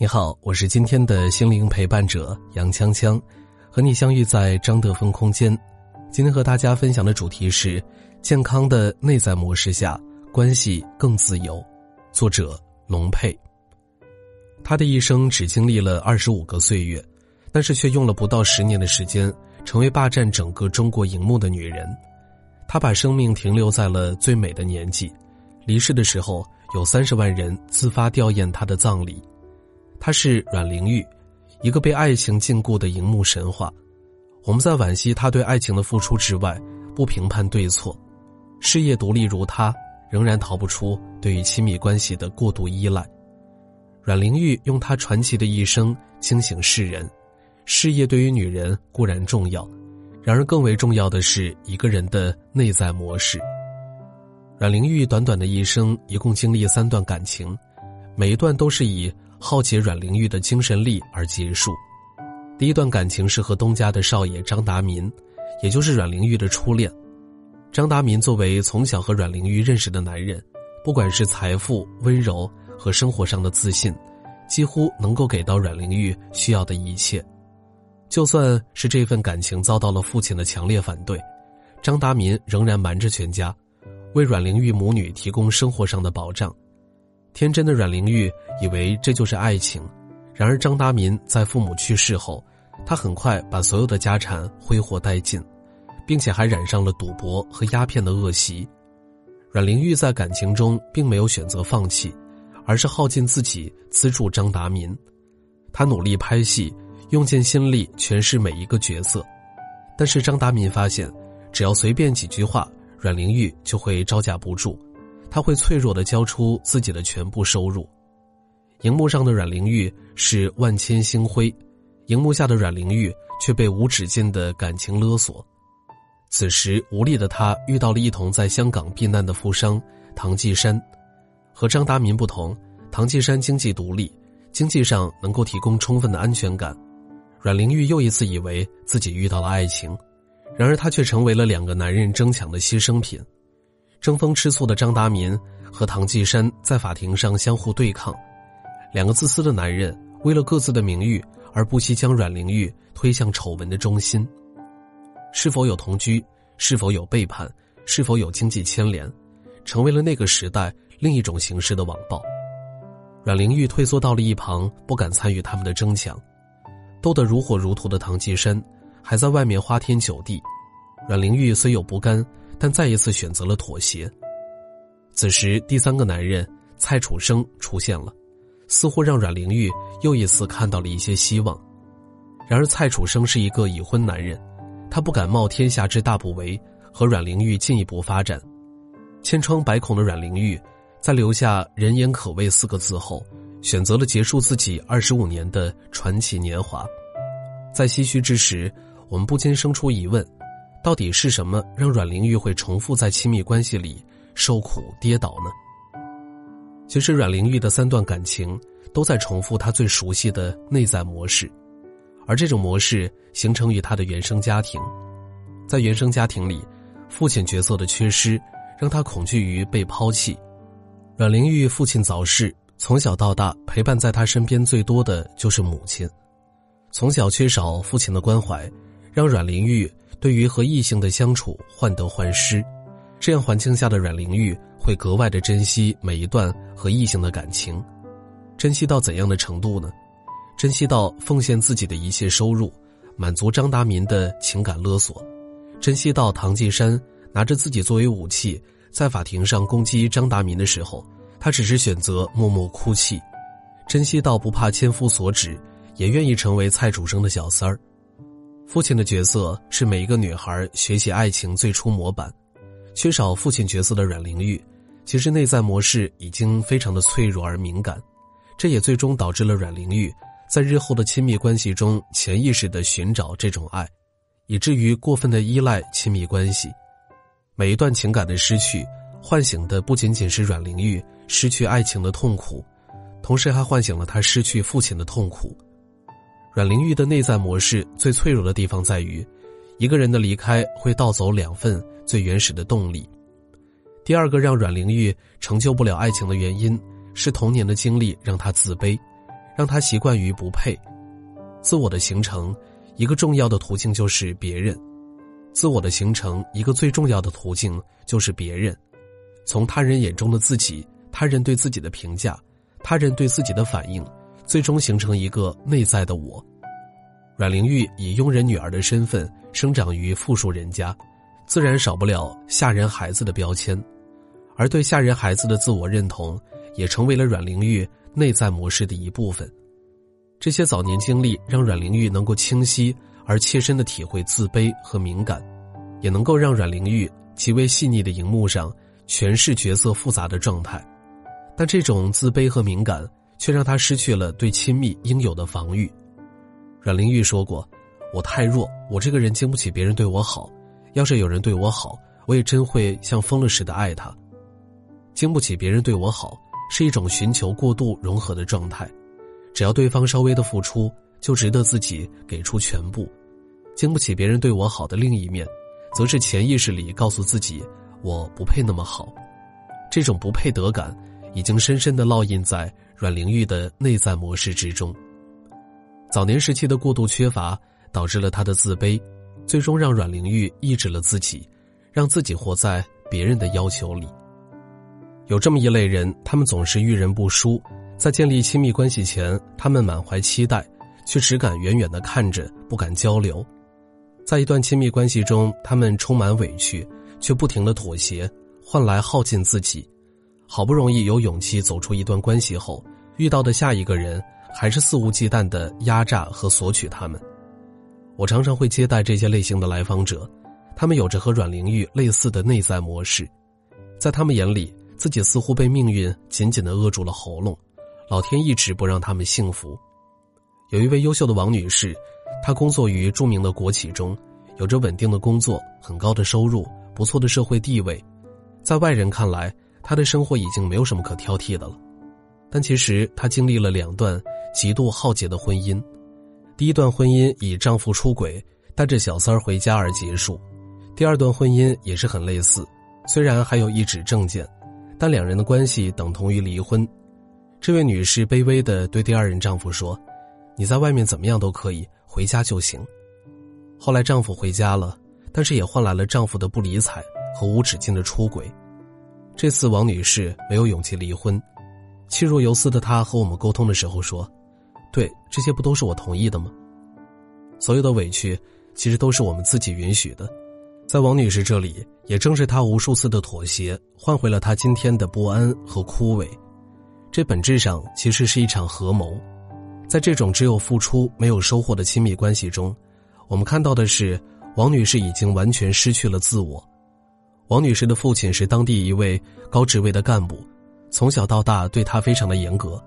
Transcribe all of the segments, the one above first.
你好，我是今天的心灵陪伴者杨锵锵，和你相遇在张德芬空间。今天和大家分享的主题是：健康的内在模式下，关系更自由。作者龙佩。他的一生只经历了二十五个岁月。但是却用了不到十年的时间，成为霸占整个中国荧幕的女人。她把生命停留在了最美的年纪，离世的时候有三十万人自发吊唁她的葬礼。她是阮玲玉，一个被爱情禁锢的荧幕神话。我们在惋惜她对爱情的付出之外，不评判对错。事业独立如她，仍然逃不出对于亲密关系的过度依赖。阮玲玉用她传奇的一生惊醒世人。事业对于女人固然重要，然而更为重要的是一个人的内在模式。阮玲玉短短的一生一共经历三段感情，每一段都是以耗竭阮玲玉的精神力而结束。第一段感情是和东家的少爷张达民，也就是阮玲玉的初恋。张达民作为从小和阮玲玉认识的男人，不管是财富、温柔和生活上的自信，几乎能够给到阮玲玉需要的一切。就算是这份感情遭到了父亲的强烈反对，张达民仍然瞒着全家，为阮玲玉母女提供生活上的保障。天真的阮玲玉以为这就是爱情，然而张达民在父母去世后，他很快把所有的家产挥霍殆尽，并且还染上了赌博和鸦片的恶习。阮玲玉在感情中并没有选择放弃，而是耗尽自己资助张达民，他努力拍戏。用尽心力诠释每一个角色，但是张达民发现，只要随便几句话，阮玲玉就会招架不住，他会脆弱的交出自己的全部收入。荧幕上的阮玲玉是万千星辉，荧幕下的阮玲玉却被无止境的感情勒索。此时无力的他遇到了一同在香港避难的富商唐季山，和张达民不同，唐季山经济独立，经济上能够提供充分的安全感。阮玲玉又一次以为自己遇到了爱情，然而她却成为了两个男人争抢的牺牲品。争风吃醋的张达民和唐季山在法庭上相互对抗，两个自私的男人为了各自的名誉而不惜将阮玲玉推向丑闻的中心。是否有同居？是否有背叛？是否有经济牵连？成为了那个时代另一种形式的网暴。阮玲玉退缩到了一旁，不敢参与他们的争抢。斗得如火如荼的唐季山，还在外面花天酒地。阮玲玉虽有不甘，但再一次选择了妥协。此时，第三个男人蔡楚生出现了，似乎让阮玲玉又一次看到了一些希望。然而，蔡楚生是一个已婚男人，他不敢冒天下之大不韪和阮玲玉进一步发展。千疮百孔的阮玲玉，在留下“人言可畏”四个字后。选择了结束自己二十五年的传奇年华，在唏嘘之时，我们不禁生出疑问：到底是什么让阮玲玉会重复在亲密关系里受苦跌倒呢？其实，阮玲玉的三段感情都在重复她最熟悉的内在模式，而这种模式形成于她的原生家庭。在原生家庭里，父亲角色的缺失让她恐惧于被抛弃。阮玲玉父亲早逝。从小到大，陪伴在她身边最多的就是母亲。从小缺少父亲的关怀，让阮玲玉对于和异性的相处患得患失。这样环境下的阮玲玉会格外的珍惜每一段和异性的感情，珍惜到怎样的程度呢？珍惜到奉献自己的一切收入，满足张达民的情感勒索；珍惜到唐季山拿着自己作为武器，在法庭上攻击张达民的时候。他只是选择默默哭泣，珍惜到不怕千夫所指，也愿意成为蔡楚生的小三儿。父亲的角色是每一个女孩学习爱情最初模板。缺少父亲角色的阮玲玉，其实内在模式已经非常的脆弱而敏感，这也最终导致了阮玲玉在日后的亲密关系中潜意识的寻找这种爱，以至于过分的依赖亲密关系。每一段情感的失去，唤醒的不仅仅是阮玲玉失去爱情的痛苦，同时还唤醒了她失去父亲的痛苦。阮玲玉的内在模式最脆弱的地方在于，一个人的离开会盗走两份最原始的动力。第二个让阮玲玉成就不了爱情的原因。是童年的经历让她自卑，让她习惯于不配。自我的形成，一个重要的途径就是别人。自我的形成，一个最重要的途径就是别人。从他人眼中的自己，他人对自己的评价，他人对自己的反应，最终形成一个内在的我。阮玲玉以佣人女儿的身份生长于富庶人家，自然少不了下人孩子的标签，而对下人孩子的自我认同。也成为了阮玲玉内在模式的一部分。这些早年经历让阮玲玉能够清晰而切身的体会自卑和敏感，也能够让阮玲玉极为细腻的荧幕上诠释角色复杂的状态。但这种自卑和敏感却让他失去了对亲密应有的防御。阮玲玉说过：“我太弱，我这个人经不起别人对我好。要是有人对我好，我也真会像疯了似的爱他。经不起别人对我好。”是一种寻求过度融合的状态，只要对方稍微的付出，就值得自己给出全部。经不起别人对我好的另一面，则是潜意识里告诉自己我不配那么好。这种不配得感，已经深深的烙印在阮玲玉的内在模式之中。早年时期的过度缺乏，导致了她的自卑，最终让阮玲玉抑制了自己，让自己活在别人的要求里。有这么一类人，他们总是遇人不淑，在建立亲密关系前，他们满怀期待，却只敢远远的看着，不敢交流。在一段亲密关系中，他们充满委屈，却不停的妥协，换来耗尽自己。好不容易有勇气走出一段关系后，遇到的下一个人还是肆无忌惮的压榨和索取他们。我常常会接待这些类型的来访者，他们有着和阮玲玉类似的内在模式，在他们眼里。自己似乎被命运紧紧的扼住了喉咙，老天一直不让他们幸福。有一位优秀的王女士，她工作于著名的国企中，有着稳定的工作、很高的收入、不错的社会地位，在外人看来，她的生活已经没有什么可挑剔的了。但其实她经历了两段极度浩劫的婚姻，第一段婚姻以丈夫出轨带着小三儿回家而结束，第二段婚姻也是很类似，虽然还有一纸证件。但两人的关系等同于离婚，这位女士卑微的对第二任丈夫说：“你在外面怎么样都可以，回家就行。”后来丈夫回家了，但是也换来了丈夫的不理睬和无止境的出轨。这次王女士没有勇气离婚，气若游丝的她和我们沟通的时候说：“对，这些不都是我同意的吗？所有的委屈，其实都是我们自己允许的。”在王女士这里，也正是她无数次的妥协，换回了她今天的不安和枯萎。这本质上其实是一场合谋。在这种只有付出没有收获的亲密关系中，我们看到的是王女士已经完全失去了自我。王女士的父亲是当地一位高职位的干部，从小到大对她非常的严格。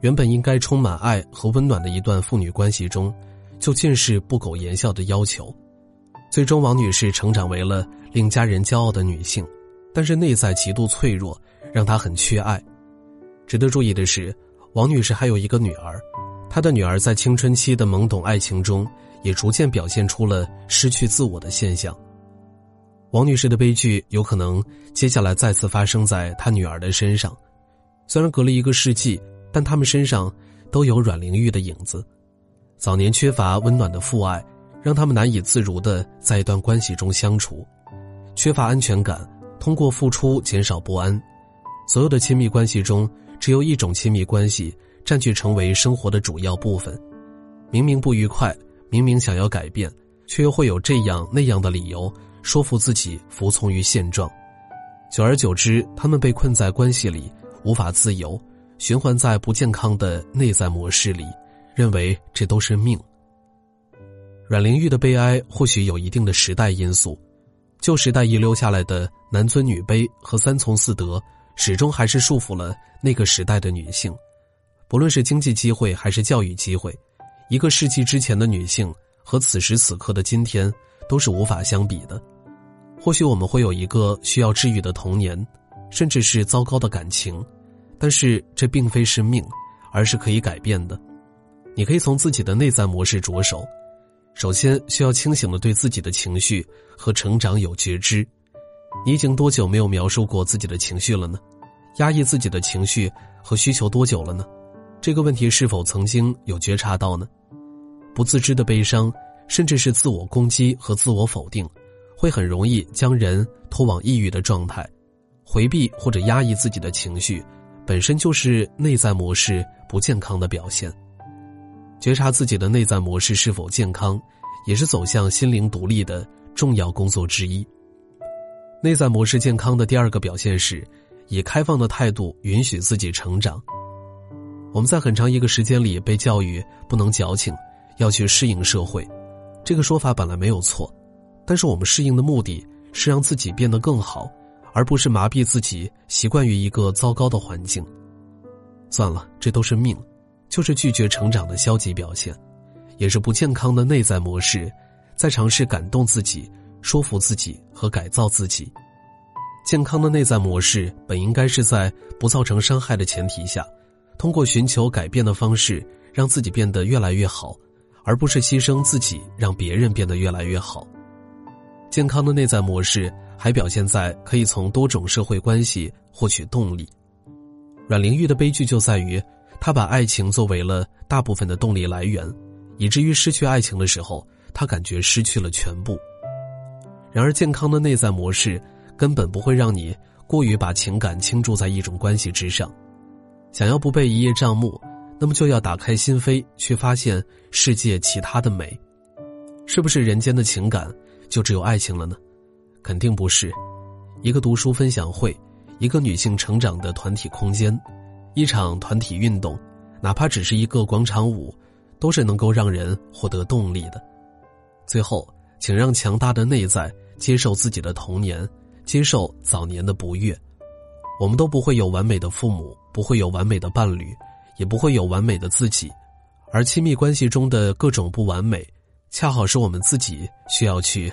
原本应该充满爱和温暖的一段父女关系中，就尽是不苟言笑的要求。最终，王女士成长为了令家人骄傲的女性，但是内在极度脆弱，让她很缺爱。值得注意的是，王女士还有一个女儿，她的女儿在青春期的懵懂爱情中，也逐渐表现出了失去自我的现象。王女士的悲剧有可能接下来再次发生在她女儿的身上。虽然隔了一个世纪，但他们身上都有阮玲玉的影子。早年缺乏温暖的父爱。让他们难以自如的在一段关系中相处，缺乏安全感，通过付出减少不安。所有的亲密关系中，只有一种亲密关系占据成为生活的主要部分。明明不愉快，明明想要改变，却又会有这样那样的理由说服自己服从于现状。久而久之，他们被困在关系里，无法自由，循环在不健康的内在模式里，认为这都是命。阮玲玉的悲哀或许有一定的时代因素，旧时代遗留下来的男尊女卑和三从四德，始终还是束缚了那个时代的女性。不论是经济机会还是教育机会，一个世纪之前的女性和此时此刻的今天都是无法相比的。或许我们会有一个需要治愈的童年，甚至是糟糕的感情，但是这并非是命，而是可以改变的。你可以从自己的内在模式着手，首先需要清醒的对自己的情绪和成长有觉知。你已经多久没有描述过自己的情绪了呢？压抑自己的情绪和需求多久了呢？这个问题是否曾经有觉察到呢？不自知的悲伤，甚至是自我攻击和自我否定，会很容易将人拖往抑郁的状态。回避或者压抑自己的情绪，本身就是内在模式不健康的表现。觉察自己的内在模式是否健康，也是走向心灵独立的重要工作之一。内在模式健康的第二个表现是，以开放的态度允许自己成长。我们在很长一个时间里被教育不能矫情，要去适应社会，这个说法本来没有错，但是我们适应的目的是让自己变得更好，而不是麻痹自己习惯于一个糟糕的环境。算了，这都是命，就是拒绝成长的消极表现，也是不健康的内在模式，在尝试感动自己、说服自己和改造自己。健康的内在模式本应该是在不造成伤害的前提下。通过寻求改变的方式，让自己变得越来越好，而不是牺牲自己让别人变得越来越好。健康的内在模式还表现在可以从多种社会关系获取动力。阮玲玉的悲剧就在于，她把爱情作为了大部分的动力来源，以至于失去爱情的时候，她感觉失去了全部。然而，健康的内在模式根本不会让你过于把情感倾注在一种关系之上。想要不被一叶障目，那么就要打开心扉，去发现世界其他的美。是不是人间的情感就只有爱情了呢？肯定不是。一个读书分享会，一个女性成长的团体空间，一场团体运动，哪怕只是一个广场舞，都是能够让人获得动力的。最后，请让强大的内在接受自己的童年，接受早年的不悦。我们都不会有完美的父母。不会有完美的伴侣，也不会有完美的自己，而亲密关系中的各种不完美，恰好是我们自己需要去